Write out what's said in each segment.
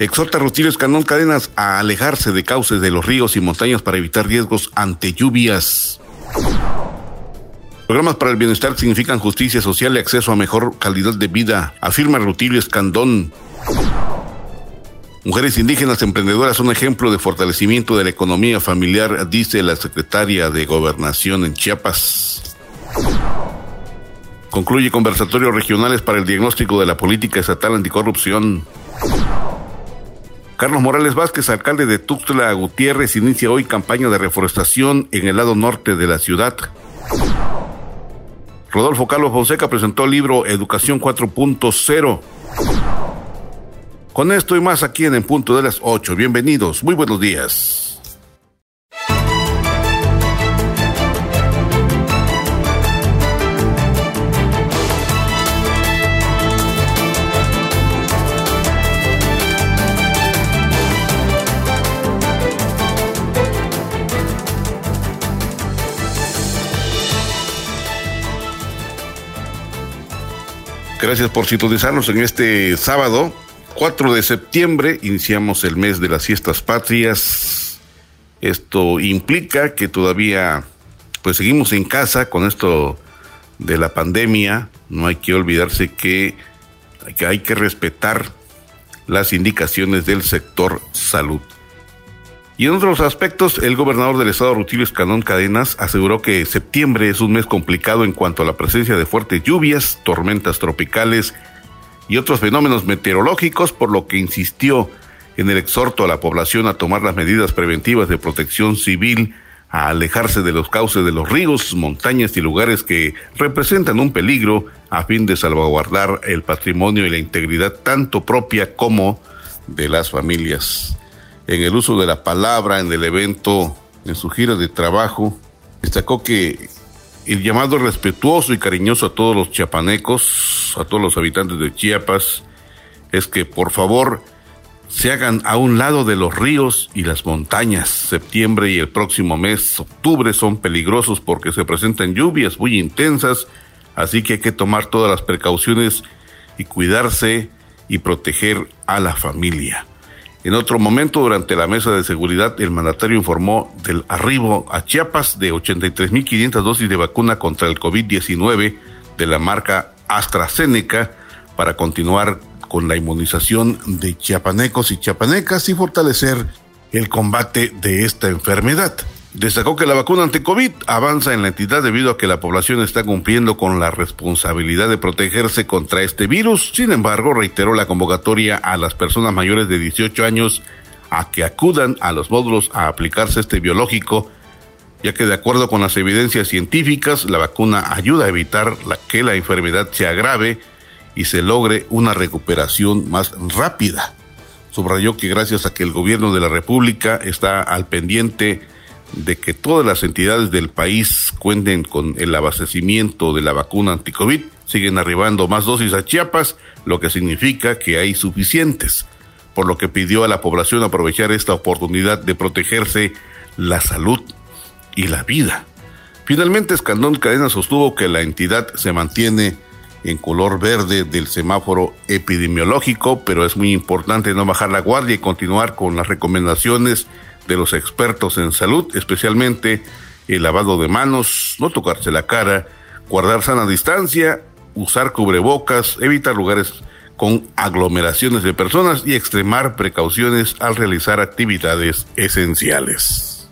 Exhorta a Rutilio Escandón Cadenas a alejarse de cauces de los ríos y montañas para evitar riesgos ante lluvias. Programas para el bienestar significan justicia social y acceso a mejor calidad de vida, afirma Rutilio Escandón. Mujeres indígenas emprendedoras son ejemplo de fortalecimiento de la economía familiar, dice la secretaria de Gobernación en Chiapas. Concluye conversatorios regionales para el diagnóstico de la política estatal anticorrupción. Carlos Morales Vázquez, alcalde de Tuxtla Gutiérrez, inicia hoy campaña de reforestación en el lado norte de la ciudad. Rodolfo Carlos Fonseca presentó el libro Educación 4.0. Con esto y más aquí en En Punto de las 8. Bienvenidos, muy buenos días. Gracias por sintonizarnos en este sábado, 4 de septiembre. Iniciamos el mes de las fiestas patrias. Esto implica que todavía pues seguimos en casa con esto de la pandemia. No hay que olvidarse que hay que respetar las indicaciones del sector salud. Y en otros aspectos, el gobernador del estado Rutilio Escandón Cadenas aseguró que septiembre es un mes complicado en cuanto a la presencia de fuertes lluvias, tormentas tropicales y otros fenómenos meteorológicos, por lo que insistió en el exhorto a la población a tomar las medidas preventivas de protección civil, a alejarse de los cauces de los ríos, montañas y lugares que representan un peligro a fin de salvaguardar el patrimonio y la integridad tanto propia como de las familias en el uso de la palabra en el evento, en su gira de trabajo, destacó que el llamado respetuoso y cariñoso a todos los chiapanecos, a todos los habitantes de Chiapas, es que por favor se hagan a un lado de los ríos y las montañas. Septiembre y el próximo mes, octubre, son peligrosos porque se presentan lluvias muy intensas, así que hay que tomar todas las precauciones y cuidarse y proteger a la familia. En otro momento, durante la mesa de seguridad, el mandatario informó del arribo a Chiapas de 83.500 dosis de vacuna contra el COVID-19 de la marca AstraZeneca para continuar con la inmunización de chiapanecos y chiapanecas y fortalecer el combate de esta enfermedad. Destacó que la vacuna ante-COVID avanza en la entidad debido a que la población está cumpliendo con la responsabilidad de protegerse contra este virus. Sin embargo, reiteró la convocatoria a las personas mayores de 18 años a que acudan a los módulos a aplicarse este biológico, ya que de acuerdo con las evidencias científicas, la vacuna ayuda a evitar que la enfermedad se agrave y se logre una recuperación más rápida. Subrayó que gracias a que el gobierno de la República está al pendiente de que todas las entidades del país cuenten con el abastecimiento de la vacuna anticovid, siguen arribando más dosis a Chiapas, lo que significa que hay suficientes, por lo que pidió a la población aprovechar esta oportunidad de protegerse la salud y la vida. Finalmente, Escandón Cadena sostuvo que la entidad se mantiene en color verde del semáforo epidemiológico, pero es muy importante no bajar la guardia y continuar con las recomendaciones de los expertos en salud, especialmente el lavado de manos, no tocarse la cara, guardar sana distancia, usar cubrebocas, evitar lugares con aglomeraciones de personas y extremar precauciones al realizar actividades esenciales.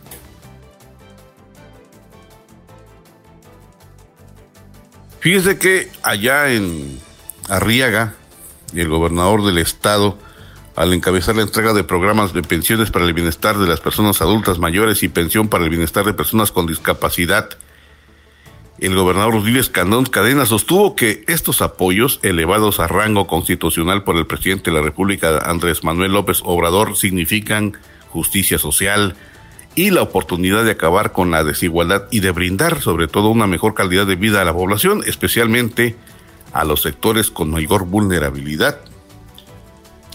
Fíjese que allá en Arriaga, el gobernador del estado al encabezar la entrega de programas de pensiones para el bienestar de las personas adultas mayores y pensión para el bienestar de personas con discapacidad. El gobernador Rodríguez Escandón Cadena sostuvo que estos apoyos elevados a rango constitucional por el presidente de la República, Andrés Manuel López Obrador, significan justicia social y la oportunidad de acabar con la desigualdad y de brindar sobre todo una mejor calidad de vida a la población, especialmente a los sectores con mayor vulnerabilidad.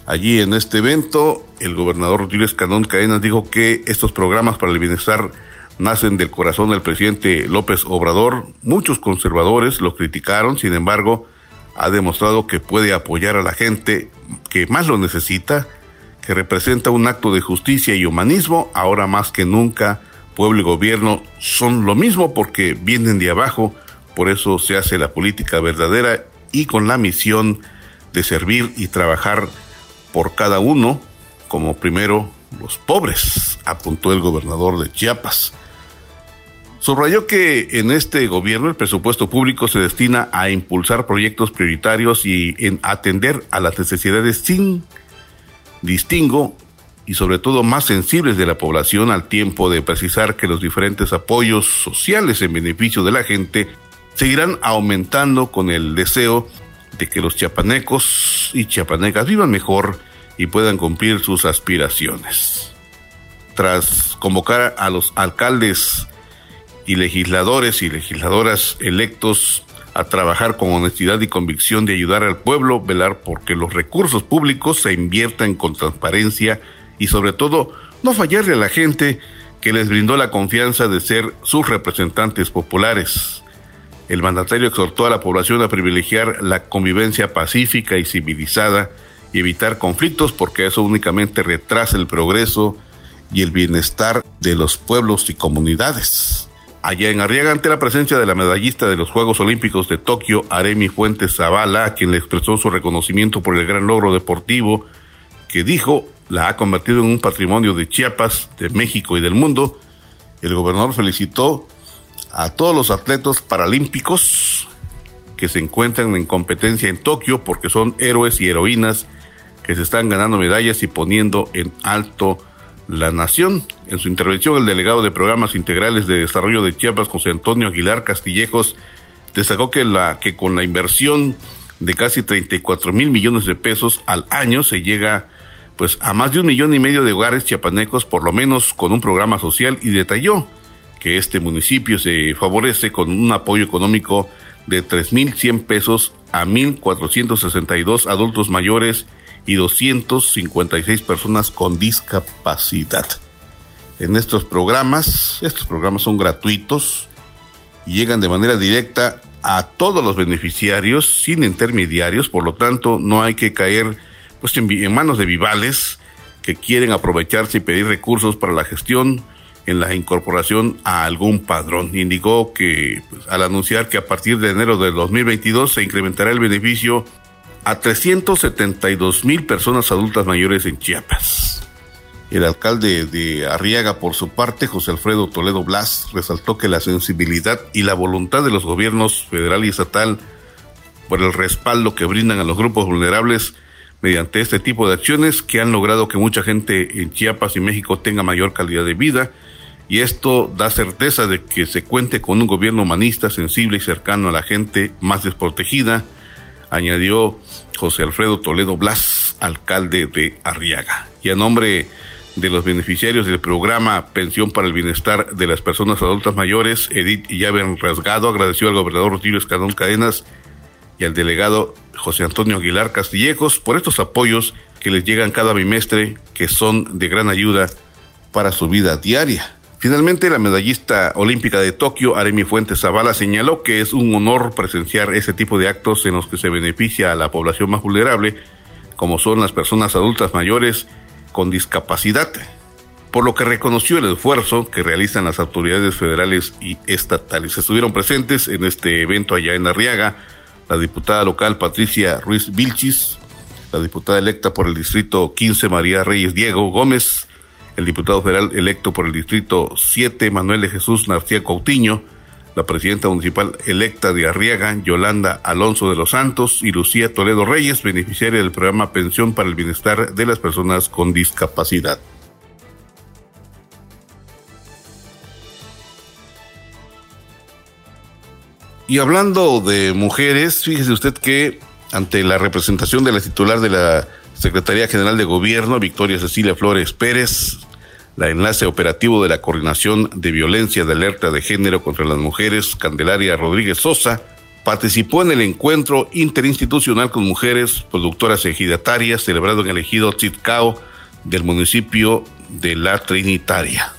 Allí en este evento, el gobernador Rodríguez Escandón Cadenas dijo que estos programas para el bienestar nacen del corazón del presidente López Obrador. Muchos conservadores lo criticaron, sin embargo, ha demostrado que puede apoyar a la gente que más lo necesita, que representa un acto de justicia y humanismo, ahora más que nunca, pueblo y gobierno son lo mismo porque vienen de abajo, por eso se hace la política verdadera y con la misión de servir y trabajar por cada uno, como primero los pobres, apuntó el gobernador de Chiapas. Subrayó que en este gobierno el presupuesto público se destina a impulsar proyectos prioritarios y en atender a las necesidades sin distingo y sobre todo más sensibles de la población al tiempo de precisar que los diferentes apoyos sociales en beneficio de la gente seguirán aumentando con el deseo de que los chiapanecos y chiapanecas vivan mejor y puedan cumplir sus aspiraciones. Tras convocar a los alcaldes y legisladores y legisladoras electos a trabajar con honestidad y convicción de ayudar al pueblo, velar porque los recursos públicos se inviertan con transparencia y sobre todo no fallarle a la gente que les brindó la confianza de ser sus representantes populares. El mandatario exhortó a la población a privilegiar la convivencia pacífica y civilizada y evitar conflictos porque eso únicamente retrasa el progreso y el bienestar de los pueblos y comunidades. Allá en Arriaga, ante la presencia de la medallista de los Juegos Olímpicos de Tokio, Aremi Fuentes Zavala, quien le expresó su reconocimiento por el gran logro deportivo, que dijo la ha convertido en un patrimonio de Chiapas, de México y del mundo, el gobernador felicitó a todos los atletas paralímpicos que se encuentran en competencia en Tokio porque son héroes y heroínas que se están ganando medallas y poniendo en alto la nación. En su intervención, el delegado de Programas Integrales de Desarrollo de Chiapas, José Antonio Aguilar Castillejos, destacó que, la, que con la inversión de casi 34 mil millones de pesos al año se llega pues a más de un millón y medio de hogares chiapanecos, por lo menos con un programa social, y detalló que este municipio se favorece con un apoyo económico de 3.100 pesos a 1.462 adultos mayores y 256 personas con discapacidad. En estos programas, estos programas son gratuitos y llegan de manera directa a todos los beneficiarios sin intermediarios, por lo tanto no hay que caer pues, en manos de vivales que quieren aprovecharse y pedir recursos para la gestión en la incorporación a algún padrón. Indicó que pues, al anunciar que a partir de enero del 2022 se incrementará el beneficio a 372 mil personas adultas mayores en Chiapas. El alcalde de Arriaga, por su parte, José Alfredo Toledo Blas, resaltó que la sensibilidad y la voluntad de los gobiernos federal y estatal por el respaldo que brindan a los grupos vulnerables mediante este tipo de acciones que han logrado que mucha gente en Chiapas y México tenga mayor calidad de vida y esto da certeza de que se cuente con un gobierno humanista, sensible y cercano a la gente más desprotegida, añadió José Alfredo Toledo Blas, alcalde de Arriaga. Y a nombre de los beneficiarios del programa Pensión para el Bienestar de las Personas Adultas Mayores, Edith Llaven Rasgado agradeció al gobernador Rutilio Escadón Cadenas y al delegado José Antonio Aguilar Castillejos por estos apoyos que les llegan cada bimestre, que son de gran ayuda para su vida diaria. Finalmente, la medallista olímpica de Tokio, Aremi Fuentes Zavala, señaló que es un honor presenciar ese tipo de actos en los que se beneficia a la población más vulnerable, como son las personas adultas mayores con discapacidad, por lo que reconoció el esfuerzo que realizan las autoridades federales y estatales. Estuvieron presentes en este evento allá en Arriaga la diputada local Patricia Ruiz Vilchis, la diputada electa por el distrito 15 María Reyes Diego Gómez, el diputado federal electo por el Distrito 7, Manuel de Jesús Narcía Coutinho, la presidenta municipal electa de Arriaga, Yolanda Alonso de los Santos, y Lucía Toledo Reyes, beneficiaria del programa Pensión para el Bienestar de las Personas con Discapacidad. Y hablando de mujeres, fíjese usted que ante la representación de la titular de la Secretaría General de Gobierno, Victoria Cecilia Flores Pérez, la enlace operativo de la Coordinación de Violencia de Alerta de Género contra las Mujeres, Candelaria Rodríguez Sosa, participó en el encuentro interinstitucional con mujeres productoras ejidatarias celebrado en el ejido Tzitcao del municipio de La Trinitaria.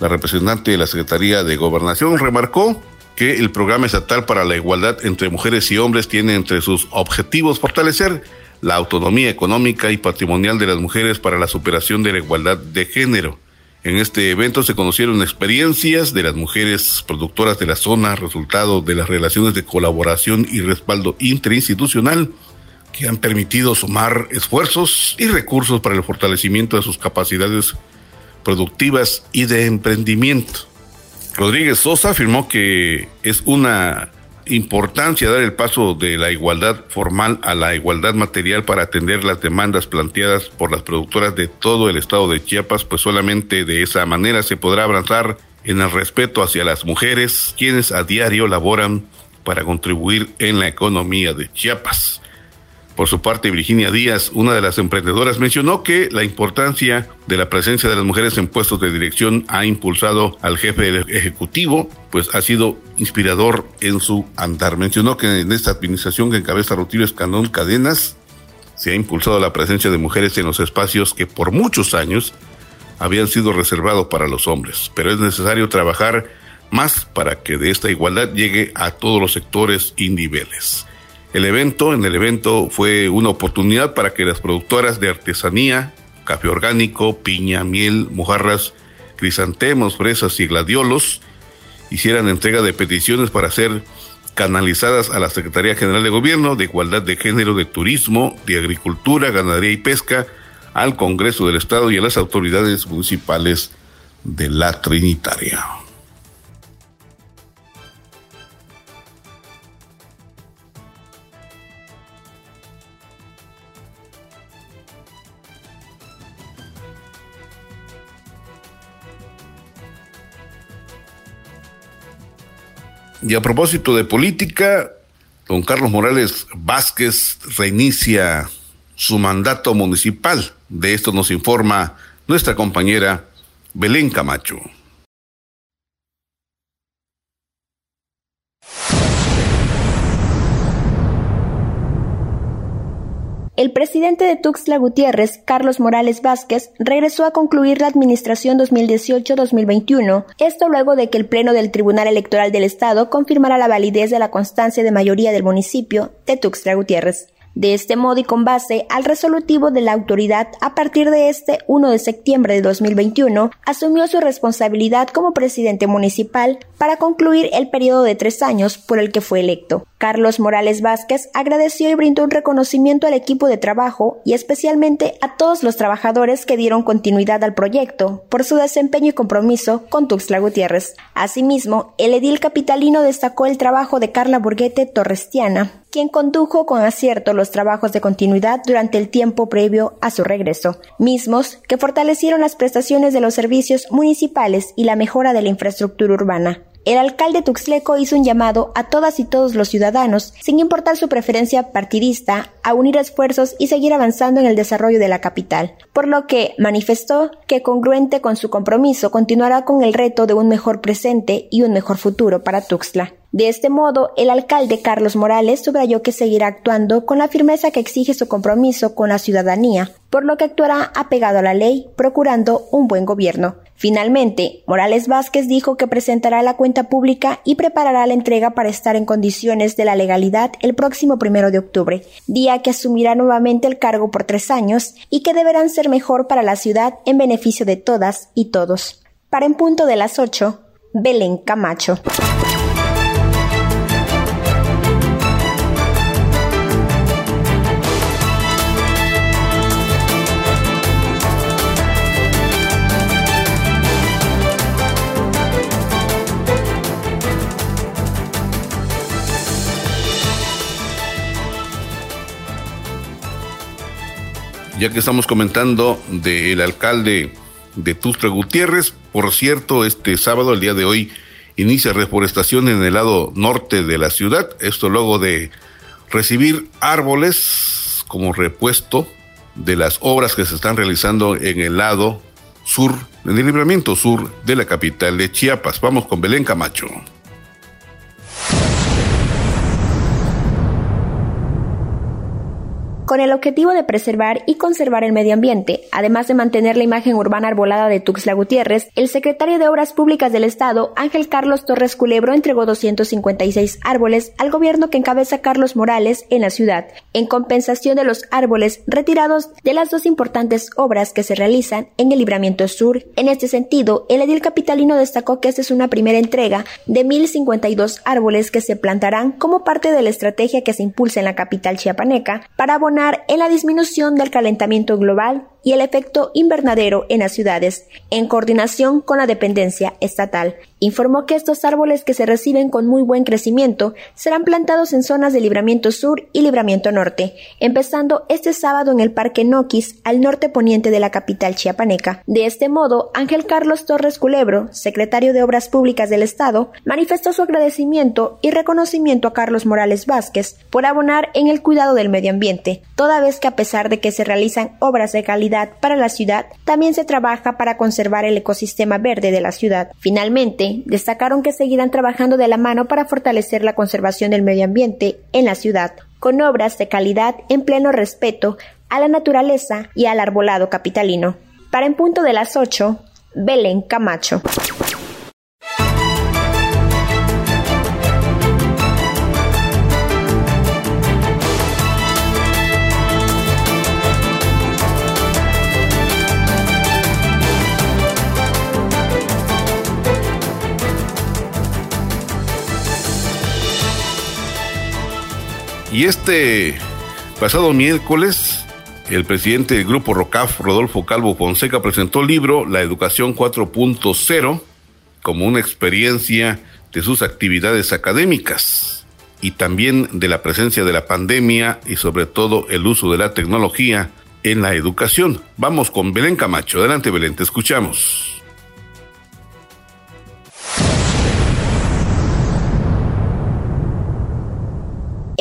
La representante de la Secretaría de Gobernación remarcó que el Programa Estatal para la Igualdad entre Mujeres y Hombres tiene entre sus objetivos fortalecer la autonomía económica y patrimonial de las mujeres para la superación de la igualdad de género. En este evento se conocieron experiencias de las mujeres productoras de la zona, resultado de las relaciones de colaboración y respaldo interinstitucional que han permitido sumar esfuerzos y recursos para el fortalecimiento de sus capacidades productivas y de emprendimiento. Rodríguez Sosa afirmó que es una importancia dar el paso de la igualdad formal a la igualdad material para atender las demandas planteadas por las productoras de todo el estado de Chiapas, pues solamente de esa manera se podrá avanzar en el respeto hacia las mujeres, quienes a diario laboran para contribuir en la economía de Chiapas. Por su parte, Virginia Díaz, una de las emprendedoras, mencionó que la importancia de la presencia de las mujeres en puestos de dirección ha impulsado al jefe ejecutivo, pues ha sido inspirador en su andar. Mencionó que en esta administración que encabeza Rutilio Escandón Cadenas se ha impulsado la presencia de mujeres en los espacios que por muchos años habían sido reservados para los hombres, pero es necesario trabajar más para que de esta igualdad llegue a todos los sectores y niveles. El evento, en el evento fue una oportunidad para que las productoras de artesanía, café orgánico, piña, miel, mojarras, crisantemos, fresas y gladiolos hicieran entrega de peticiones para ser canalizadas a la Secretaría General de Gobierno de Igualdad de Género, de Turismo, de Agricultura, Ganadería y Pesca, al Congreso del Estado y a las autoridades municipales de la Trinitaria. Y a propósito de política, don Carlos Morales Vázquez reinicia su mandato municipal. De esto nos informa nuestra compañera Belén Camacho. El presidente de Tuxtla Gutiérrez, Carlos Morales Vázquez, regresó a concluir la administración 2018-2021, esto luego de que el Pleno del Tribunal Electoral del Estado confirmara la validez de la constancia de mayoría del municipio de Tuxtla Gutiérrez. De este modo y con base al resolutivo de la autoridad, a partir de este 1 de septiembre de 2021, asumió su responsabilidad como presidente municipal para concluir el periodo de tres años por el que fue electo. Carlos Morales Vázquez agradeció y brindó un reconocimiento al equipo de trabajo y especialmente a todos los trabajadores que dieron continuidad al proyecto por su desempeño y compromiso con Tuxtla Gutiérrez. Asimismo, el edil capitalino destacó el trabajo de Carla Burguete Torrestiana, quien condujo con acierto los trabajos de continuidad durante el tiempo previo a su regreso, mismos que fortalecieron las prestaciones de los servicios municipales y la mejora de la infraestructura urbana. El alcalde Tuxleco hizo un llamado a todas y todos los ciudadanos, sin importar su preferencia partidista, a unir esfuerzos y seguir avanzando en el desarrollo de la capital, por lo que manifestó que congruente con su compromiso continuará con el reto de un mejor presente y un mejor futuro para Tuxtla. De este modo, el alcalde Carlos Morales subrayó que seguirá actuando con la firmeza que exige su compromiso con la ciudadanía, por lo que actuará apegado a la ley, procurando un buen gobierno. Finalmente, Morales Vázquez dijo que presentará la cuenta pública y preparará la entrega para estar en condiciones de la legalidad el próximo primero de octubre, día que asumirá nuevamente el cargo por tres años y que deberán ser mejor para la ciudad en beneficio de todas y todos. Para en punto de las ocho, Belén Camacho. Ya que estamos comentando del alcalde de Tustra Gutiérrez, por cierto, este sábado, el día de hoy, inicia reforestación en el lado norte de la ciudad, esto luego de recibir árboles como repuesto de las obras que se están realizando en el lado sur, en el libramiento sur de la capital de Chiapas. Vamos con Belén Camacho. Con el objetivo de preservar y conservar el medio ambiente, además de mantener la imagen urbana arbolada de Tuxtla Gutiérrez, el secretario de Obras Públicas del Estado, Ángel Carlos Torres Culebro, entregó 256 árboles al gobierno que encabeza Carlos Morales en la ciudad, en compensación de los árboles retirados de las dos importantes obras que se realizan en el Libramiento Sur. En este sentido, el edil capitalino destacó que esta es una primera entrega de 1.052 árboles que se plantarán como parte de la estrategia que se impulsa en la capital chiapaneca para abonar en la disminución del calentamiento global y el efecto invernadero en las ciudades, en coordinación con la dependencia estatal. Informó que estos árboles que se reciben con muy buen crecimiento serán plantados en zonas de libramiento sur y libramiento norte, empezando este sábado en el Parque Noquis, al norte poniente de la capital chiapaneca. De este modo, Ángel Carlos Torres Culebro, secretario de Obras Públicas del Estado, manifestó su agradecimiento y reconocimiento a Carlos Morales Vázquez por abonar en el cuidado del medio ambiente, toda vez que a pesar de que se realizan obras de calidad para la ciudad, también se trabaja para conservar el ecosistema verde de la ciudad. Finalmente, destacaron que seguirán trabajando de la mano para fortalecer la conservación del medio ambiente en la ciudad, con obras de calidad en pleno respeto a la naturaleza y al arbolado capitalino. Para en punto de las 8, Belén Camacho. Y este pasado miércoles, el presidente del grupo ROCAF, Rodolfo Calvo Fonseca, presentó el libro La Educación 4.0 como una experiencia de sus actividades académicas y también de la presencia de la pandemia y sobre todo el uso de la tecnología en la educación. Vamos con Belén Camacho. Adelante Belén, te escuchamos.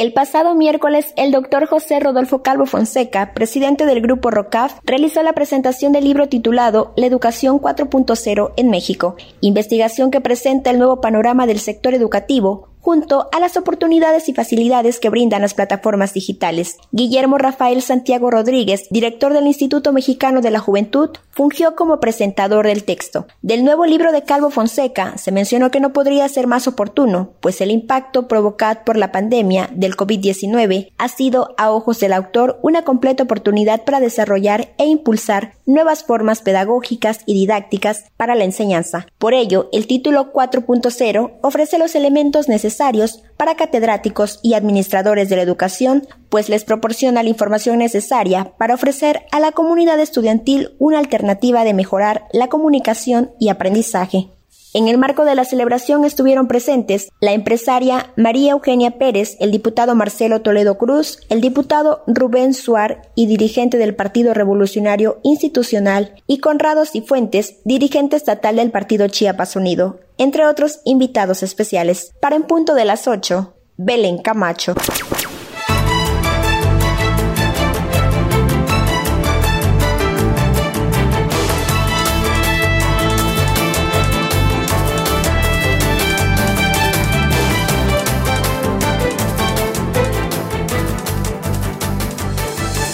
El pasado miércoles, el doctor José Rodolfo Calvo Fonseca, presidente del grupo ROCAF, realizó la presentación del libro titulado La Educación 4.0 en México, investigación que presenta el nuevo panorama del sector educativo, junto a las oportunidades y facilidades que brindan las plataformas digitales. Guillermo Rafael Santiago Rodríguez, director del Instituto Mexicano de la Juventud, fungió como presentador del texto. Del nuevo libro de Calvo Fonseca se mencionó que no podría ser más oportuno, pues el impacto provocado por la pandemia del COVID-19 ha sido, a ojos del autor, una completa oportunidad para desarrollar e impulsar nuevas formas pedagógicas y didácticas para la enseñanza. Por ello, el título 4.0 ofrece los elementos necesarios para catedráticos y administradores de la educación, pues les proporciona la información necesaria para ofrecer a la comunidad estudiantil una alternativa de mejorar la comunicación y aprendizaje. En el marco de la celebración estuvieron presentes la empresaria María Eugenia Pérez, el diputado Marcelo Toledo Cruz, el diputado Rubén Suar y dirigente del Partido Revolucionario Institucional, y Conrado Cifuentes, dirigente estatal del Partido Chiapas Unido, entre otros invitados especiales. Para en punto de las 8, Belén Camacho.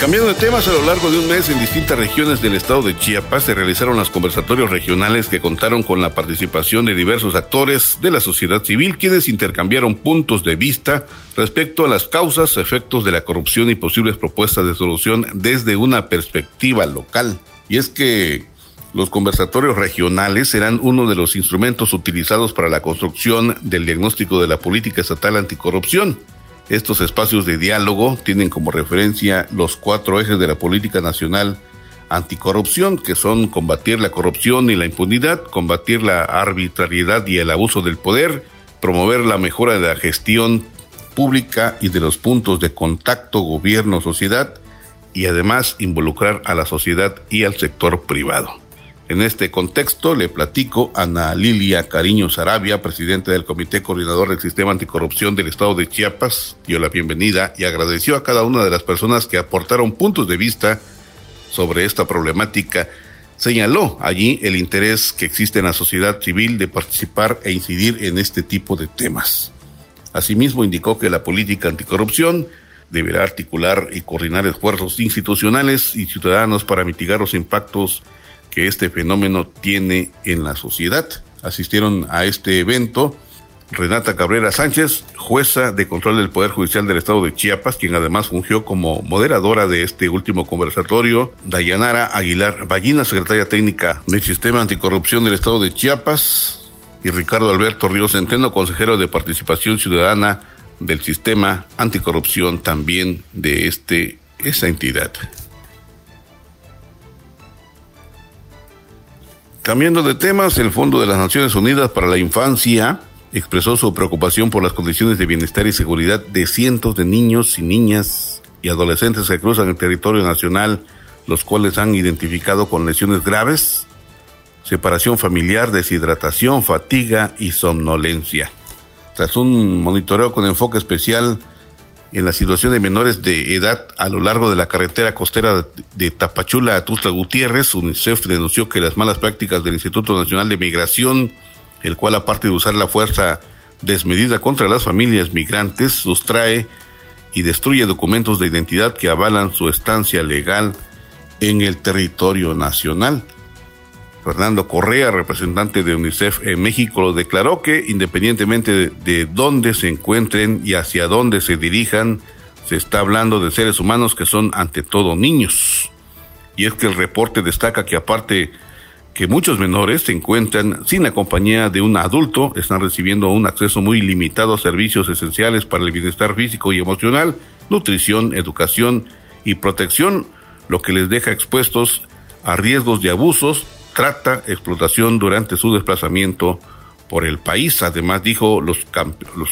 Cambiando de temas, a lo largo de un mes en distintas regiones del estado de Chiapas se realizaron los conversatorios regionales que contaron con la participación de diversos actores de la sociedad civil, quienes intercambiaron puntos de vista respecto a las causas, efectos de la corrupción y posibles propuestas de solución desde una perspectiva local. Y es que los conversatorios regionales serán uno de los instrumentos utilizados para la construcción del diagnóstico de la política estatal anticorrupción estos espacios de diálogo tienen como referencia los cuatro ejes de la política nacional anticorrupción, que son combatir la corrupción y la impunidad, combatir la arbitrariedad y el abuso del poder, promover la mejora de la gestión pública y de los puntos de contacto gobierno-sociedad y además involucrar a la sociedad y al sector privado. En este contexto le platico a Ana Lilia Cariño Sarabia, presidenta del Comité Coordinador del Sistema Anticorrupción del Estado de Chiapas, dio la bienvenida y agradeció a cada una de las personas que aportaron puntos de vista sobre esta problemática. Señaló allí el interés que existe en la sociedad civil de participar e incidir en este tipo de temas. Asimismo, indicó que la política anticorrupción deberá articular y coordinar esfuerzos institucionales y ciudadanos para mitigar los impactos que este fenómeno tiene en la sociedad. Asistieron a este evento Renata Cabrera Sánchez, jueza de control del Poder Judicial del Estado de Chiapas, quien además fungió como moderadora de este último conversatorio, Dayanara Aguilar Ballina, secretaria técnica del Sistema Anticorrupción del Estado de Chiapas, y Ricardo Alberto Ríos Centeno, consejero de Participación Ciudadana del Sistema Anticorrupción también de este, esa entidad. Cambiando de temas, el Fondo de las Naciones Unidas para la Infancia expresó su preocupación por las condiciones de bienestar y seguridad de cientos de niños y niñas y adolescentes que cruzan el territorio nacional, los cuales han identificado con lesiones graves, separación familiar, deshidratación, fatiga y somnolencia. Tras un monitoreo con enfoque especial en la situación de menores de edad a lo largo de la carretera costera de Tapachula a Tuzla Gutiérrez, UNICEF denunció que las malas prácticas del Instituto Nacional de Migración, el cual aparte de usar la fuerza desmedida contra las familias migrantes, sustrae y destruye documentos de identidad que avalan su estancia legal en el territorio nacional. Fernando Correa, representante de UNICEF en México, declaró que independientemente de, dónde se encuentren y hacia dónde se dirijan, se está hablando de seres humanos que son ante todo niños. Y es que el reporte destaca que aparte que muchos menores se encuentran sin la compañía de un adulto, están recibiendo un acceso muy limitado a servicios esenciales para el bienestar físico y emocional, nutrición, educación y protección, lo que les deja expuestos a riesgos de abusos, trata, explotación durante su desplazamiento por el país. Además dijo los, los,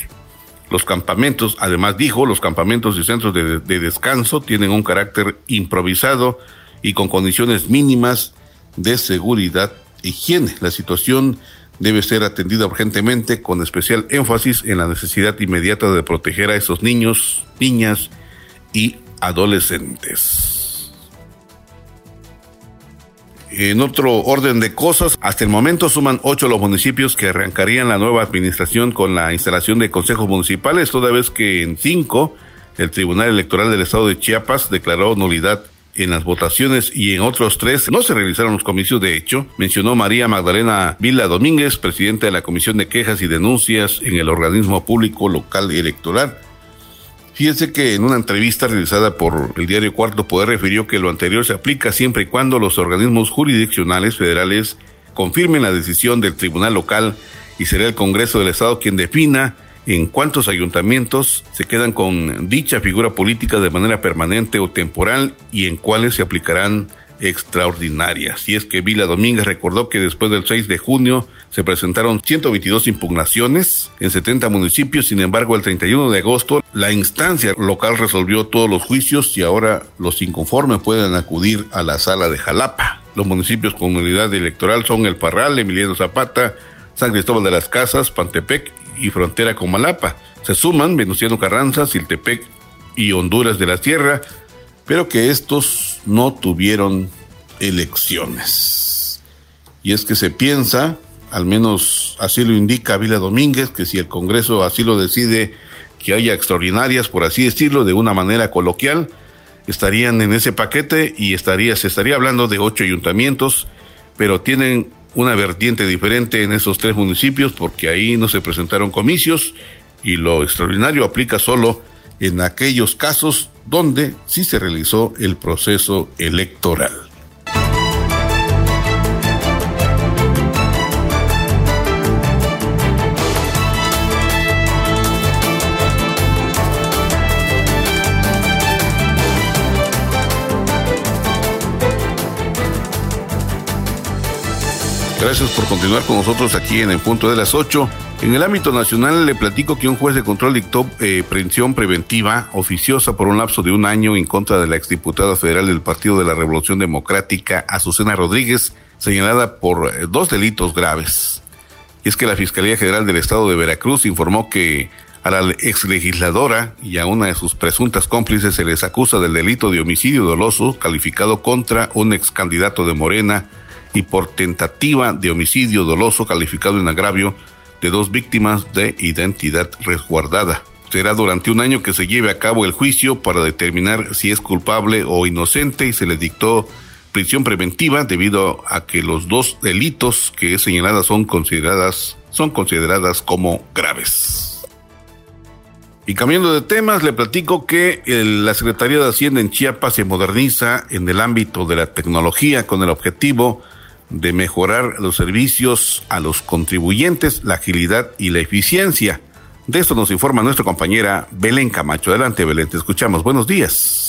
los campamentos, además dijo los campamentos y centros de, de descanso tienen un carácter improvisado y con condiciones mínimas de seguridad e higiene. La situación debe ser atendida urgentemente con especial énfasis en la necesidad inmediata de proteger a esos niños, niñas y adolescentes. En otro orden de cosas, hasta el momento suman ocho los municipios que arrancarían la nueva administración con la instalación de consejos municipales, toda vez que en cinco el Tribunal Electoral del Estado de Chiapas declaró nulidad en las votaciones y en otros tres no se realizaron los comicios de hecho, mencionó María Magdalena Vila Domínguez, presidenta de la Comisión de Quejas y Denuncias en el organismo público local electoral. Fíjense que en una entrevista realizada por el diario Cuarto Poder refirió que lo anterior se aplica siempre y cuando los organismos jurisdiccionales federales confirmen la decisión del tribunal local y será el Congreso del Estado quien defina en cuántos ayuntamientos se quedan con dicha figura política de manera permanente o temporal y en cuáles se aplicarán extraordinarias. Y es que Vila Domínguez recordó que después del 6 de junio se presentaron 122 impugnaciones en 70 municipios, sin embargo el 31 de agosto la instancia local resolvió todos los juicios y ahora los inconformes pueden acudir a la sala de Jalapa. Los municipios con unidad electoral son El Parral, Emiliano Zapata, San Cristóbal de las Casas, Pantepec y frontera con Malapa. Se suman Venustiano Carranza, Siltepec y Honduras de la Sierra, pero que estos no tuvieron elecciones. Y es que se piensa, al menos así lo indica Vila Domínguez, que si el Congreso así lo decide, que haya extraordinarias, por así decirlo, de una manera coloquial, estarían en ese paquete y estaría, se estaría hablando de ocho ayuntamientos, pero tienen una vertiente diferente en esos tres municipios porque ahí no se presentaron comicios y lo extraordinario aplica solo en aquellos casos donde sí se realizó el proceso electoral. Gracias por continuar con nosotros aquí en el punto de las 8. En el ámbito nacional le platico que un juez de control dictó eh, prisión preventiva oficiosa por un lapso de un año en contra de la exdiputada federal del Partido de la Revolución Democrática, Azucena Rodríguez, señalada por eh, dos delitos graves. Y es que la Fiscalía General del Estado de Veracruz informó que a la exlegisladora y a una de sus presuntas cómplices se les acusa del delito de homicidio doloso calificado contra un ex candidato de Morena y por tentativa de homicidio doloso calificado en agravio de dos víctimas de identidad resguardada. Será durante un año que se lleve a cabo el juicio para determinar si es culpable o inocente y se le dictó prisión preventiva debido a que los dos delitos que es señalada son consideradas son consideradas como graves. Y cambiando de temas, le platico que la Secretaría de Hacienda en Chiapas se moderniza en el ámbito de la tecnología con el objetivo de mejorar los servicios a los contribuyentes, la agilidad y la eficiencia. De esto nos informa nuestra compañera Belén Camacho. Adelante, Belén, te escuchamos. Buenos días.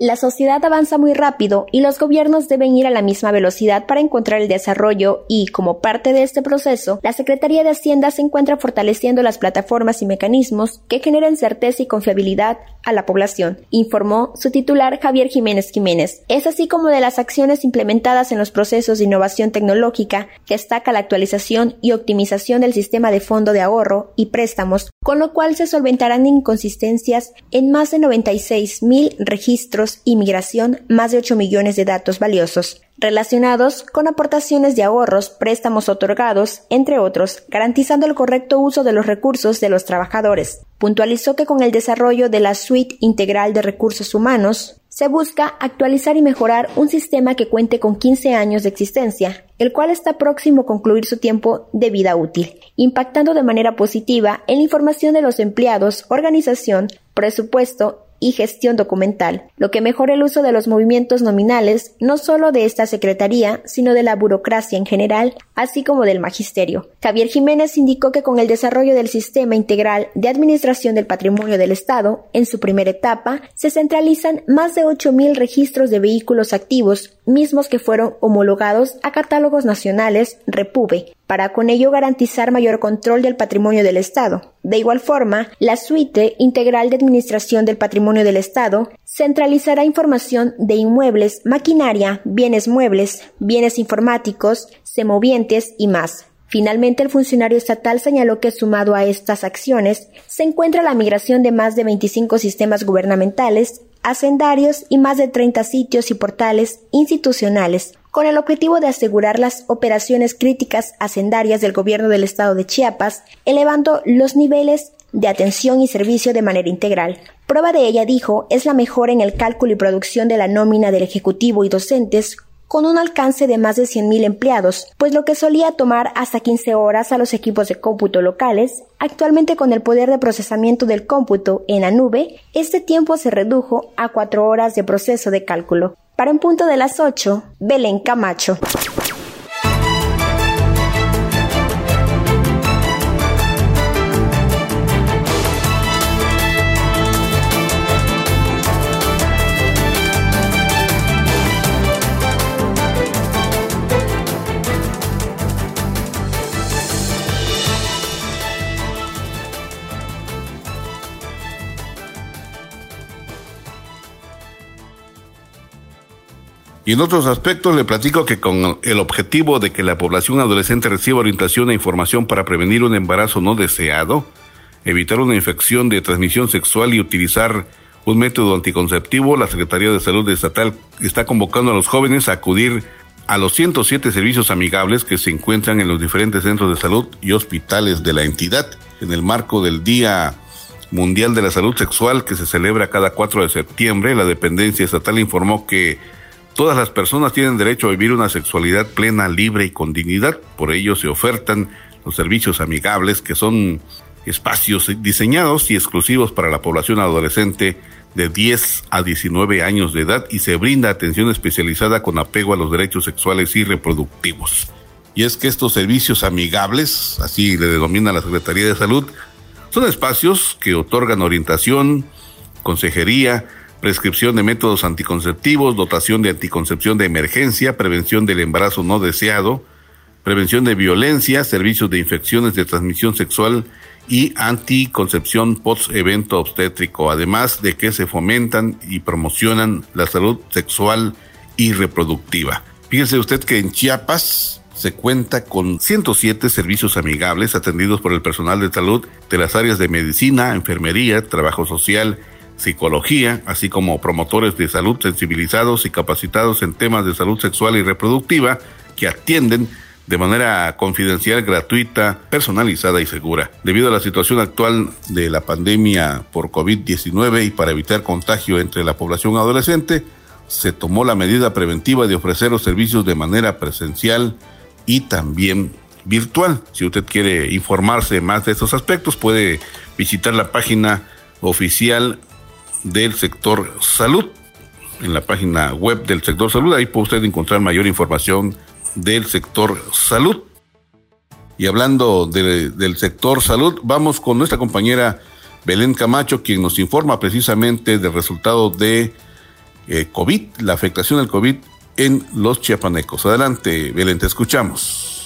La sociedad avanza muy rápido y los gobiernos deben ir a la misma velocidad para encontrar el desarrollo y, como parte de este proceso, la Secretaría de Hacienda se encuentra fortaleciendo las plataformas y mecanismos que generen certeza y confiabilidad a la población, informó su titular Javier Jiménez Jiménez. Es así como de las acciones implementadas en los procesos de innovación tecnológica destaca la actualización y optimización del sistema de fondo de ahorro y préstamos, con lo cual se solventarán inconsistencias en más de 96 mil registros y migración más de 8 millones de datos valiosos, relacionados con aportaciones de ahorros, préstamos otorgados, entre otros, garantizando el correcto uso de los recursos de los trabajadores. Puntualizó que con el desarrollo de la suite integral de recursos humanos, se busca actualizar y mejorar un sistema que cuente con 15 años de existencia, el cual está próximo a concluir su tiempo de vida útil, impactando de manera positiva en la información de los empleados, organización, presupuesto y gestión documental, lo que mejora el uso de los movimientos nominales no solo de esta Secretaría, sino de la burocracia en general, así como del magisterio. Javier Jiménez indicó que con el desarrollo del sistema integral de administración del patrimonio del Estado, en su primera etapa, se centralizan más de 8.000 registros de vehículos activos, mismos que fueron homologados a catálogos nacionales Repube, para con ello garantizar mayor control del patrimonio del Estado. De igual forma, la suite integral de administración del patrimonio del Estado centralizará información de inmuebles, maquinaria, bienes muebles, bienes informáticos, semovientes y más. Finalmente, el funcionario estatal señaló que sumado a estas acciones se encuentra la migración de más de 25 sistemas gubernamentales, hacendarios y más de 30 sitios y portales institucionales, con el objetivo de asegurar las operaciones críticas hacendarias del gobierno del estado de Chiapas, elevando los niveles de atención y servicio de manera integral. Prueba de ella, dijo, es la mejora en el cálculo y producción de la nómina del Ejecutivo y docentes con un alcance de más de 100.000 empleados, pues lo que solía tomar hasta 15 horas a los equipos de cómputo locales, actualmente con el poder de procesamiento del cómputo en la nube, este tiempo se redujo a 4 horas de proceso de cálculo. Para un punto de las 8, Belén Camacho. Y en otros aspectos le platico que con el objetivo de que la población adolescente reciba orientación e información para prevenir un embarazo no deseado, evitar una infección de transmisión sexual y utilizar un método anticonceptivo, la Secretaría de Salud Estatal está convocando a los jóvenes a acudir a los 107 servicios amigables que se encuentran en los diferentes centros de salud y hospitales de la entidad en el marco del Día Mundial de la Salud Sexual que se celebra cada 4 de septiembre. La dependencia estatal informó que Todas las personas tienen derecho a vivir una sexualidad plena, libre y con dignidad. Por ello se ofertan los servicios amigables, que son espacios diseñados y exclusivos para la población adolescente de 10 a 19 años de edad y se brinda atención especializada con apego a los derechos sexuales y reproductivos. Y es que estos servicios amigables, así le denomina la Secretaría de Salud, son espacios que otorgan orientación, consejería, prescripción de métodos anticonceptivos, dotación de anticoncepción de emergencia, prevención del embarazo no deseado, prevención de violencia, servicios de infecciones de transmisión sexual y anticoncepción post-evento obstétrico, además de que se fomentan y promocionan la salud sexual y reproductiva. Fíjese usted que en Chiapas se cuenta con 107 servicios amigables atendidos por el personal de salud de las áreas de medicina, enfermería, trabajo social, psicología, así como promotores de salud sensibilizados y capacitados en temas de salud sexual y reproductiva que atienden de manera confidencial, gratuita, personalizada y segura. Debido a la situación actual de la pandemia por COVID-19 y para evitar contagio entre la población adolescente, se tomó la medida preventiva de ofrecer los servicios de manera presencial y también virtual. Si usted quiere informarse más de estos aspectos, puede visitar la página oficial del sector salud. En la página web del sector salud, ahí puede usted encontrar mayor información del sector salud. Y hablando del sector salud, vamos con nuestra compañera Belén Camacho, quien nos informa precisamente del resultado de eh, COVID, la afectación del COVID en los chiapanecos. Adelante, Belén, te escuchamos.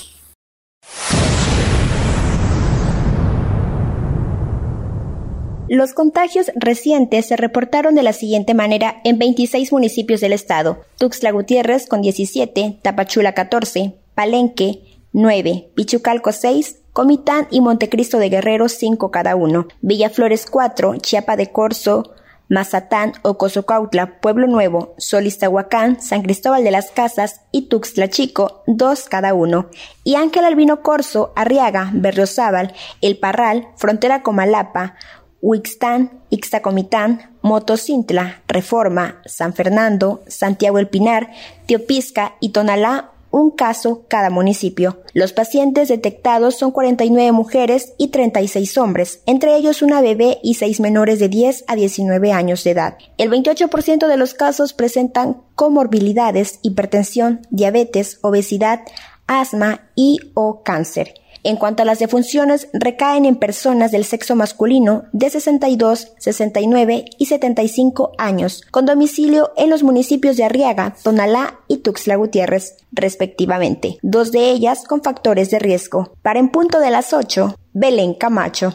Los contagios recientes se reportaron de la siguiente manera en 26 municipios del estado. Tuxtla Gutiérrez con 17, Tapachula 14, Palenque 9, Pichucalco 6, Comitán y Montecristo de Guerrero 5 cada uno, Villaflores 4, Chiapa de Corzo, Mazatán, Ocosocautla, Pueblo Nuevo, Solistahuacán, San Cristóbal de las Casas y Tuxtla Chico, dos cada uno, y Ángel Albino Corzo, Arriaga, Berriozábal, El Parral, Frontera Comalapa, Huixtán, Ixtacomitán, Motocintla, Reforma, San Fernando, Santiago El Pinar, Teopisca y Tonalá, un caso cada municipio. Los pacientes detectados son 49 mujeres y 36 hombres, entre ellos una bebé y seis menores de 10 a 19 años de edad. El 28% de los casos presentan comorbilidades, hipertensión, diabetes, obesidad, asma y o cáncer. En cuanto a las defunciones, recaen en personas del sexo masculino de 62, 69 y 75 años, con domicilio en los municipios de Arriaga, Tonalá y Tuxtla Gutiérrez, respectivamente, dos de ellas con factores de riesgo. Para en punto de las 8, Belén Camacho.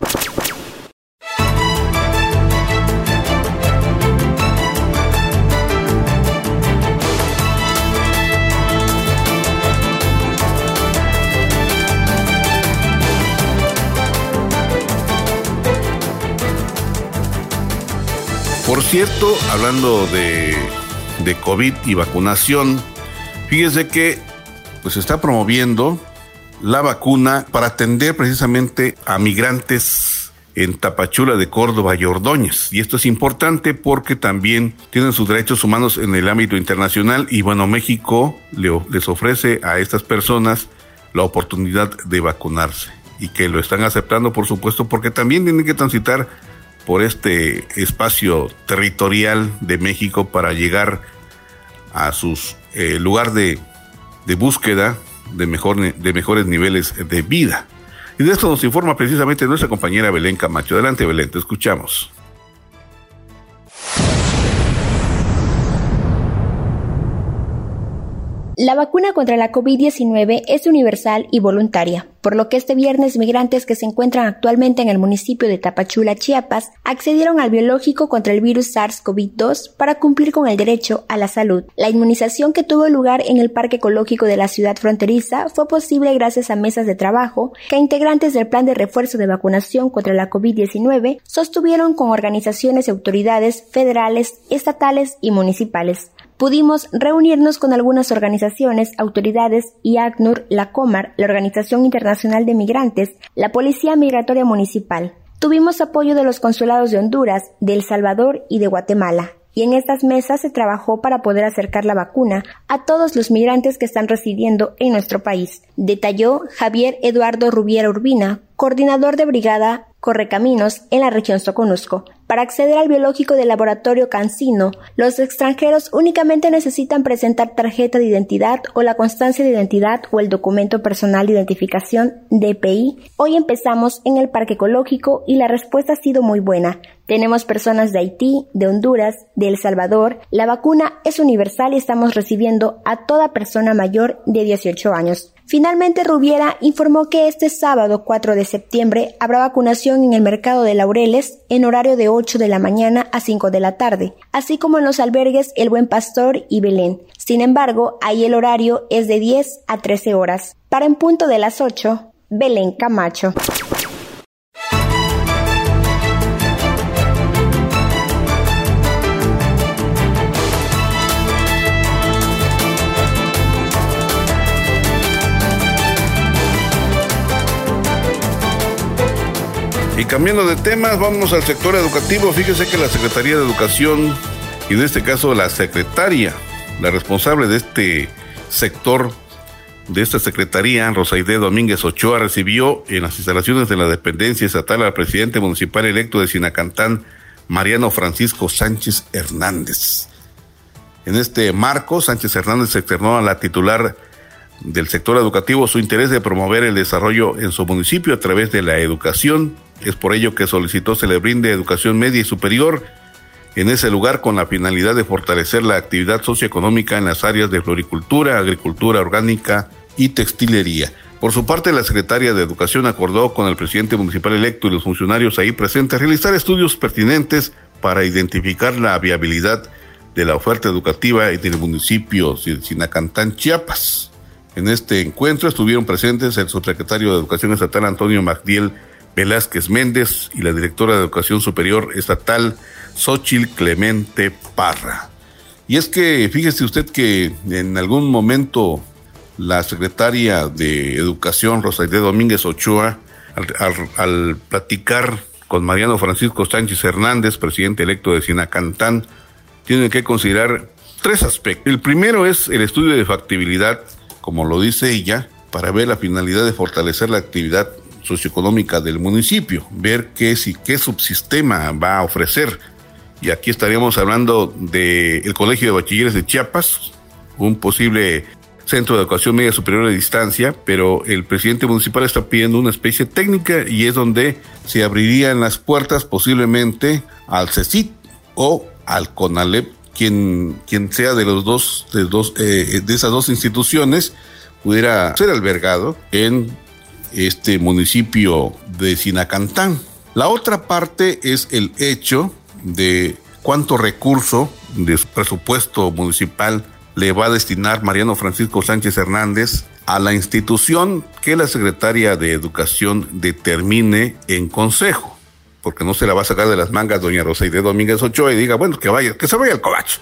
Cierto, hablando de, de COVID y vacunación, fíjese que pues se está promoviendo la vacuna para atender precisamente a migrantes en Tapachula de Córdoba y Ordóñez. Y esto es importante porque también tienen sus derechos humanos en el ámbito internacional y bueno, México les ofrece a estas personas la oportunidad de vacunarse y que lo están aceptando por supuesto porque también tienen que transitar por este espacio territorial de México para llegar a sus eh, lugar de, de búsqueda de, mejor, de mejores niveles de vida. Y de esto nos informa precisamente nuestra compañera Belén Camacho. Adelante, Belén, te escuchamos. La vacuna contra la COVID-19 es universal y voluntaria, por lo que este viernes migrantes que se encuentran actualmente en el municipio de Tapachula, Chiapas, accedieron al biológico contra el virus SARS-CoV-2 para cumplir con el derecho a la salud. La inmunización que tuvo lugar en el Parque Ecológico de la ciudad fronteriza fue posible gracias a mesas de trabajo que integrantes del plan de refuerzo de vacunación contra la COVID-19 sostuvieron con organizaciones y autoridades federales, estatales y municipales pudimos reunirnos con algunas organizaciones, autoridades y ACNUR, la COMAR, la Organización Internacional de Migrantes, la Policía Migratoria Municipal. Tuvimos apoyo de los consulados de Honduras, de El Salvador y de Guatemala. Y en estas mesas se trabajó para poder acercar la vacuna a todos los migrantes que están residiendo en nuestro país, detalló Javier Eduardo Rubiera Urbina, coordinador de brigada Correcaminos en la región Soconusco. Para acceder al biológico del laboratorio Cancino, los extranjeros únicamente necesitan presentar tarjeta de identidad o la constancia de identidad o el documento personal de identificación DPI. Hoy empezamos en el Parque Ecológico y la respuesta ha sido muy buena. Tenemos personas de Haití, de Honduras, de El Salvador. La vacuna es universal y estamos recibiendo a toda persona mayor de 18 años. Finalmente, Rubiera informó que este sábado 4 de septiembre habrá vacunación en el mercado de Laureles en horario de 8 de la mañana a 5 de la tarde, así como en los albergues El Buen Pastor y Belén. Sin embargo, ahí el horario es de 10 a 13 horas. Para en punto de las 8, Belén Camacho. Y cambiando de temas, vamos al sector educativo. Fíjese que la Secretaría de Educación, y en este caso la secretaria, la responsable de este sector, de esta secretaría, Rosaide Domínguez Ochoa, recibió en las instalaciones de la dependencia estatal al presidente municipal electo de Sinacantán, Mariano Francisco Sánchez Hernández. En este marco, Sánchez Hernández externó a la titular del sector educativo su interés de promover el desarrollo en su municipio a través de la educación. Es por ello que solicitó se le brinde educación media y superior en ese lugar con la finalidad de fortalecer la actividad socioeconómica en las áreas de floricultura, agricultura orgánica y textilería. Por su parte, la secretaria de Educación acordó con el presidente municipal electo y los funcionarios ahí presentes realizar estudios pertinentes para identificar la viabilidad de la oferta educativa en el municipio de Sinacantán, Chiapas. En este encuentro estuvieron presentes el subsecretario de Educación Estatal Antonio Magdiel Velázquez Méndez y la directora de Educación Superior Estatal Xochil Clemente Parra. Y es que fíjese usted que en algún momento la secretaria de Educación, Rosaide Domínguez Ochoa, al, al, platicar con Mariano Francisco Sánchez Hernández, presidente electo de Sinacantán, tiene que considerar tres aspectos. El primero es el estudio de factibilidad como lo dice ella, para ver la finalidad de fortalecer la actividad socioeconómica del municipio, ver qué, si, qué subsistema va a ofrecer. Y aquí estaríamos hablando del el Colegio de Bachilleres de Chiapas, un posible centro de educación media superior a distancia, pero el presidente municipal está pidiendo una especie técnica y es donde se abrirían las puertas posiblemente al CECIT o al CONALEP quien, quien sea de los dos, de, dos eh, de esas dos instituciones, pudiera ser albergado en este municipio de Sinacantán. La otra parte es el hecho de cuánto recurso de presupuesto municipal le va a destinar Mariano Francisco Sánchez Hernández a la institución que la secretaria de Educación determine en consejo porque no se la va a sacar de las mangas doña Rosaide Domínguez Ochoa y diga, bueno, que vaya, que se vaya al Covach.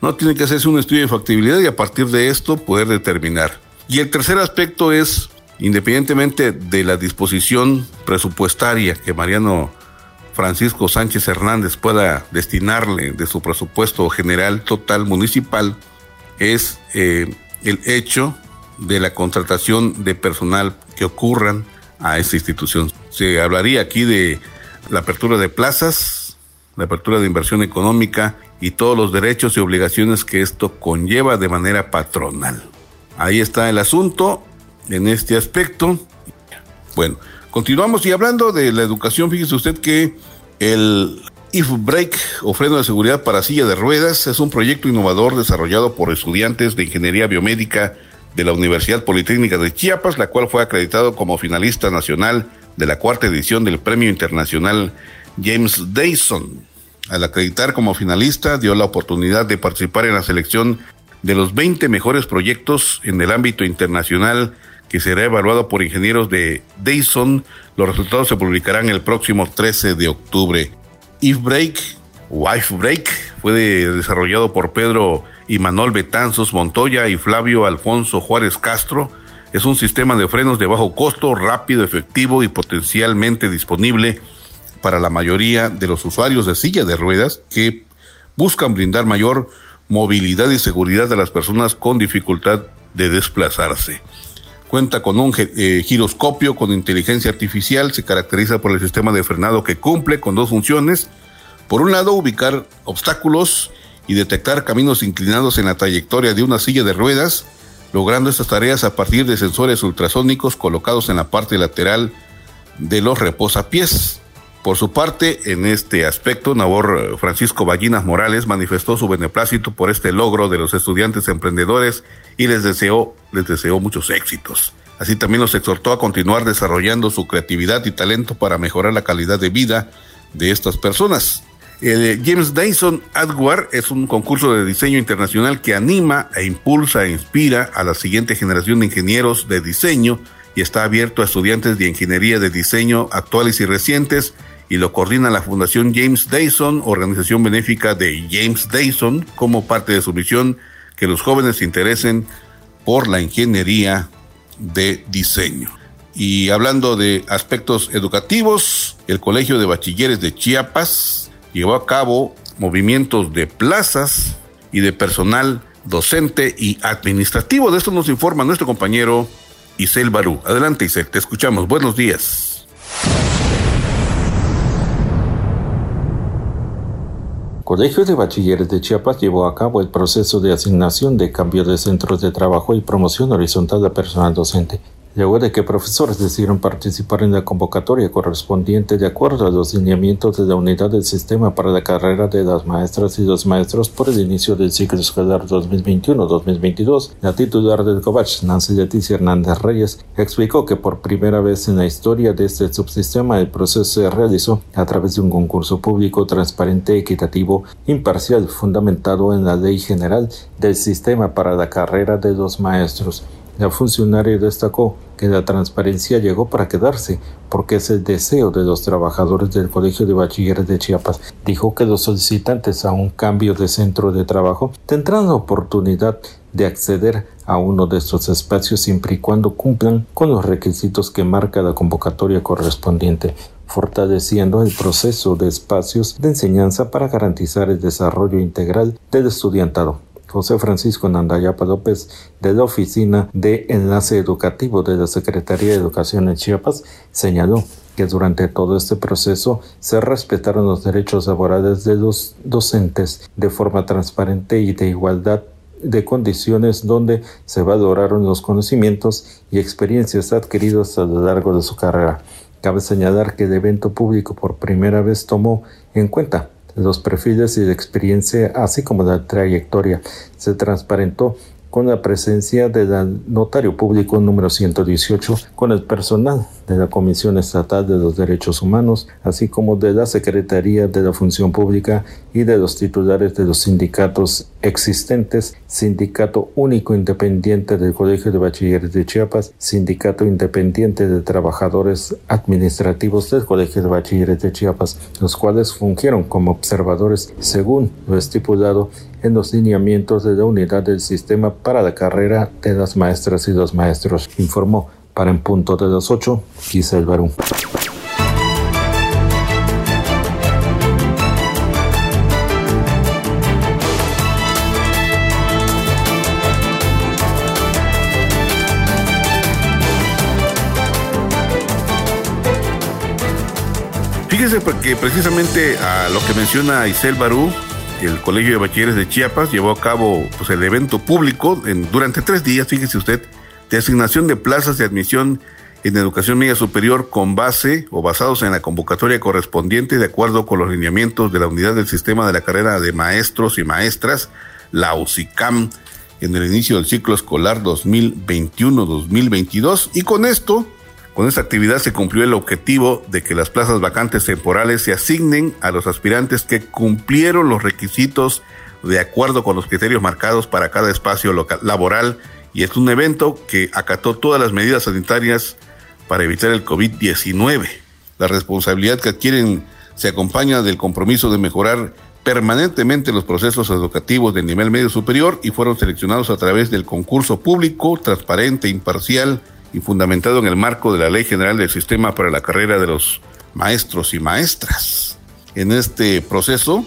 No tiene que hacerse un estudio de factibilidad y a partir de esto poder determinar. Y el tercer aspecto es, independientemente de la disposición presupuestaria que Mariano Francisco Sánchez Hernández pueda destinarle de su presupuesto general total municipal, es eh, el hecho de la contratación de personal que ocurran a esta institución. Se hablaría aquí de la apertura de plazas, la apertura de inversión económica y todos los derechos y obligaciones que esto conlleva de manera patronal. Ahí está el asunto en este aspecto. Bueno, continuamos y hablando de la educación, fíjese usted que el If Break o de seguridad para silla de ruedas es un proyecto innovador desarrollado por estudiantes de ingeniería biomédica de la Universidad Politécnica de Chiapas, la cual fue acreditado como finalista nacional de la cuarta edición del Premio Internacional James Dyson. Al acreditar como finalista, dio la oportunidad de participar en la selección de los 20 mejores proyectos en el ámbito internacional que será evaluado por ingenieros de Dyson. Los resultados se publicarán el próximo 13 de octubre. If Break, Wife Break, fue desarrollado por Pedro y Manuel Betanzos Montoya y Flavio Alfonso Juárez Castro es un sistema de frenos de bajo costo, rápido, efectivo y potencialmente disponible para la mayoría de los usuarios de silla de ruedas que buscan brindar mayor movilidad y seguridad a las personas con dificultad de desplazarse. Cuenta con un eh, giroscopio con inteligencia artificial, se caracteriza por el sistema de frenado que cumple con dos funciones. Por un lado, ubicar obstáculos y detectar caminos inclinados en la trayectoria de una silla de ruedas, logrando estas tareas a partir de sensores ultrasónicos colocados en la parte lateral de los reposapiés. Por su parte, en este aspecto, Nabor Francisco Ballinas Morales manifestó su beneplácito por este logro de los estudiantes emprendedores y les deseó, les muchos éxitos. Así también los exhortó a continuar desarrollando su creatividad y talento para mejorar la calidad de vida de estas personas. El James Dyson Adward es un concurso de diseño internacional que anima e impulsa e inspira a la siguiente generación de ingenieros de diseño y está abierto a estudiantes de ingeniería de diseño actuales y recientes y lo coordina la Fundación James Dyson, organización benéfica de James Dyson, como parte de su misión que los jóvenes se interesen por la ingeniería de diseño. Y hablando de aspectos educativos, el Colegio de Bachilleres de Chiapas llevó a cabo movimientos de plazas y de personal docente y administrativo. De esto nos informa nuestro compañero Isel Barú. Adelante, Isel, te escuchamos. Buenos días. Colegio de Bachilleres de Chiapas llevó a cabo el proceso de asignación de cambio de centros de trabajo y promoción horizontal de personal docente luego de que profesores decidieron participar en la convocatoria correspondiente de acuerdo a los lineamientos de la unidad del sistema para la carrera de las maestras y los maestros por el inicio del ciclo escolar 2021-2022. La titular del COVACH, Nancy Leticia Hernández Reyes, explicó que por primera vez en la historia de este subsistema el proceso se realizó a través de un concurso público transparente, equitativo, imparcial, fundamentado en la ley general del sistema para la carrera de los maestros. La funcionaria destacó que la transparencia llegó para quedarse, porque es el deseo de los trabajadores del Colegio de Bachilleres de Chiapas. Dijo que los solicitantes a un cambio de centro de trabajo tendrán la oportunidad de acceder a uno de estos espacios siempre y cuando cumplan con los requisitos que marca la convocatoria correspondiente fortaleciendo el proceso de espacios de enseñanza para garantizar el desarrollo integral del estudiantado. José Francisco Nandayapa López de la Oficina de Enlace Educativo de la Secretaría de Educación en Chiapas señaló que durante todo este proceso se respetaron los derechos laborales de los docentes de forma transparente y de igualdad de condiciones donde se valoraron los conocimientos y experiencias adquiridos a lo largo de su carrera. Cabe señalar que el evento público por primera vez tomó en cuenta los perfiles y la experiencia, así como la trayectoria. Se transparentó con la presencia del notario público número 118, con el personal de la Comisión Estatal de los Derechos Humanos, así como de la Secretaría de la Función Pública y de los titulares de los sindicatos existentes, Sindicato Único Independiente del Colegio de Bachilleres de Chiapas, Sindicato Independiente de Trabajadores Administrativos del Colegio de Bachilleres de Chiapas, los cuales fungieron como observadores según lo estipulado en los lineamientos de la unidad del sistema para la carrera de las maestras y los maestros, informó para en punto de las 8, Giselle Barú. Fíjese que precisamente a lo que menciona Isel Barú, el Colegio de Bachilleres de Chiapas llevó a cabo pues, el evento público en, durante tres días, fíjese usted, de asignación de plazas de admisión en educación media superior con base o basados en la convocatoria correspondiente de acuerdo con los lineamientos de la unidad del sistema de la carrera de maestros y maestras, la UCICAM, en el inicio del ciclo escolar 2021-2022. Y con esto, con esta actividad se cumplió el objetivo de que las plazas vacantes temporales se asignen a los aspirantes que cumplieron los requisitos de acuerdo con los criterios marcados para cada espacio laboral y es un evento que acató todas las medidas sanitarias para evitar el COVID-19. La responsabilidad que adquieren se acompaña del compromiso de mejorar permanentemente los procesos educativos del nivel medio superior y fueron seleccionados a través del concurso público, transparente, imparcial y fundamentado en el marco de la Ley General del Sistema para la Carrera de los Maestros y Maestras. En este proceso,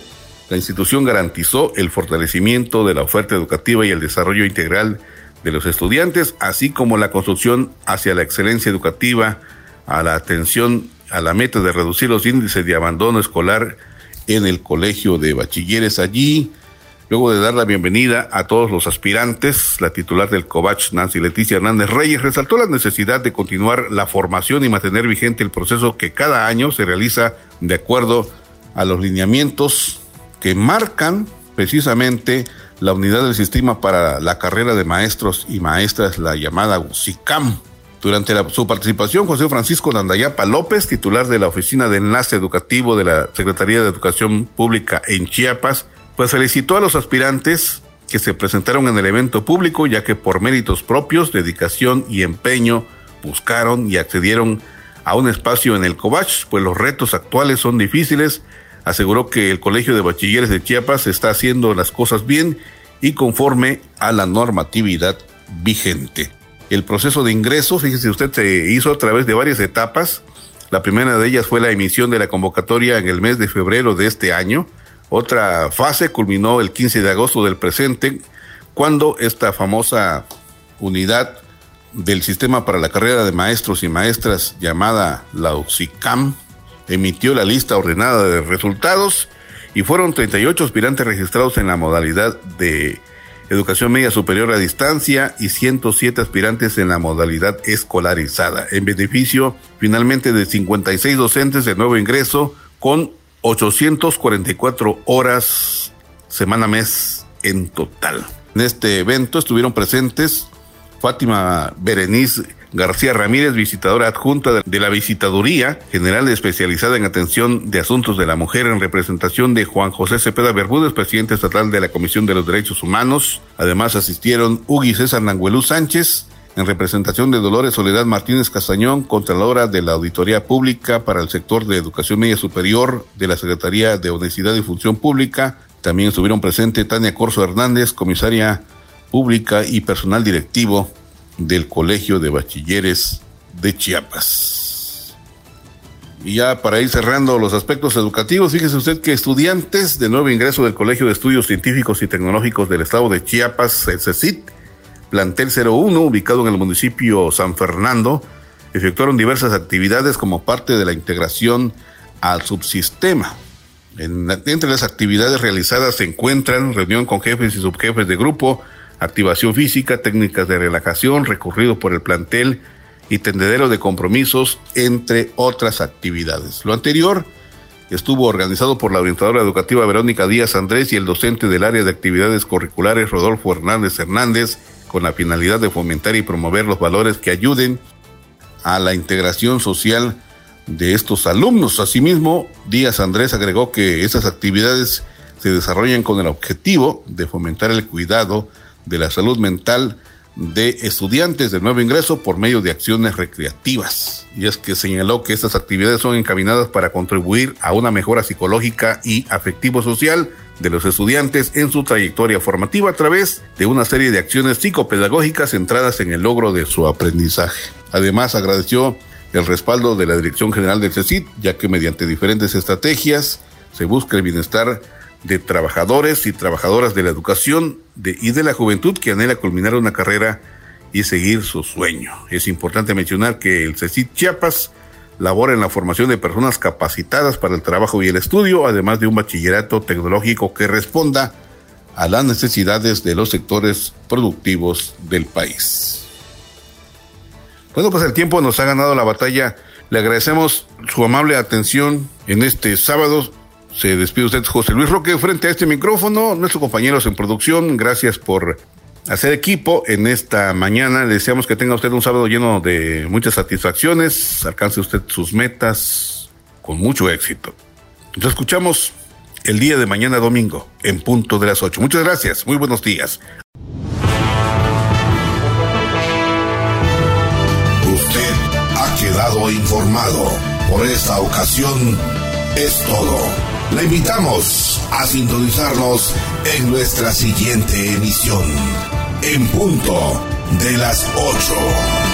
la institución garantizó el fortalecimiento de la oferta educativa y el desarrollo integral de los estudiantes, así como la construcción hacia la excelencia educativa, a la atención a la meta de reducir los índices de abandono escolar en el colegio de bachilleres allí. Luego de dar la bienvenida a todos los aspirantes, la titular del COVACH, Nancy Leticia Hernández Reyes, resaltó la necesidad de continuar la formación y mantener vigente el proceso que cada año se realiza de acuerdo a los lineamientos que marcan precisamente la unidad del sistema para la carrera de maestros y maestras, la llamada SICAM. Durante su participación, José Francisco Landayapa López, titular de la Oficina de Enlace Educativo de la Secretaría de Educación Pública en Chiapas, pues felicitó a los aspirantes que se presentaron en el evento público, ya que por méritos propios, dedicación y empeño buscaron y accedieron a un espacio en el COVACH, pues los retos actuales son difíciles. Aseguró que el Colegio de Bachilleres de Chiapas está haciendo las cosas bien y conforme a la normatividad vigente. El proceso de ingreso, fíjese usted, se hizo a través de varias etapas. La primera de ellas fue la emisión de la convocatoria en el mes de febrero de este año. Otra fase culminó el 15 de agosto del presente, cuando esta famosa unidad del Sistema para la Carrera de Maestros y Maestras llamada la UXICAM emitió la lista ordenada de resultados y fueron 38 aspirantes registrados en la modalidad de educación media superior a distancia y 107 aspirantes en la modalidad escolarizada, en beneficio finalmente de 56 docentes de nuevo ingreso con 844 horas semana mes en total. En este evento estuvieron presentes Fátima Berenice García Ramírez, visitadora adjunta de la Visitaduría General Especializada en Atención de Asuntos de la Mujer en representación de Juan José Cepeda Bermúdez, presidente estatal de la Comisión de los Derechos Humanos. Además asistieron Ugi César Nanguelú Sánchez, en representación de Dolores Soledad Martínez Castañón, Contralora de la Auditoría Pública para el sector de Educación Media Superior de la Secretaría de Honestidad y Función Pública. También estuvieron presentes Tania Corso Hernández, comisaria pública y personal directivo del Colegio de Bachilleres de Chiapas. Y ya para ir cerrando los aspectos educativos, fíjese usted que estudiantes de nuevo ingreso del Colegio de Estudios Científicos y Tecnológicos del Estado de Chiapas, el CECIT, plantel 01, ubicado en el municipio San Fernando, efectuaron diversas actividades como parte de la integración al subsistema. entre las actividades realizadas se encuentran reunión con jefes y subjefes de grupo, activación física, técnicas de relajación, recorrido por el plantel y tendedero de compromisos, entre otras actividades. Lo anterior estuvo organizado por la orientadora educativa Verónica Díaz Andrés y el docente del área de actividades curriculares Rodolfo Hernández Hernández, con la finalidad de fomentar y promover los valores que ayuden a la integración social de estos alumnos. Asimismo, Díaz Andrés agregó que esas actividades se desarrollan con el objetivo de fomentar el cuidado de la salud mental de estudiantes de nuevo ingreso por medio de acciones recreativas. Y es que señaló que estas actividades son encaminadas para contribuir a una mejora psicológica y afectivo-social de los estudiantes en su trayectoria formativa a través de una serie de acciones psicopedagógicas centradas en el logro de su aprendizaje. Además, agradeció el respaldo de la Dirección General del CECIT, ya que mediante diferentes estrategias se busca el bienestar de trabajadores y trabajadoras de la educación y de la juventud que anhela culminar una carrera y seguir su sueño. Es importante mencionar que el CECIT Chiapas labora en la formación de personas capacitadas para el trabajo y el estudio, además de un bachillerato tecnológico que responda a las necesidades de los sectores productivos del país. Bueno, pues el tiempo nos ha ganado la batalla. Le agradecemos su amable atención en este sábado se despide usted José Luis Roque frente a este micrófono, nuestros compañeros en producción, gracias por hacer equipo en esta mañana. Deseamos que tenga usted un sábado lleno de muchas satisfacciones, alcance usted sus metas con mucho éxito. Nos escuchamos el día de mañana domingo en punto de las 8. Muchas gracias, muy buenos días. Usted ha quedado informado. Por esta ocasión es todo. Le invitamos a sintonizarnos en nuestra siguiente emisión, en punto de las 8.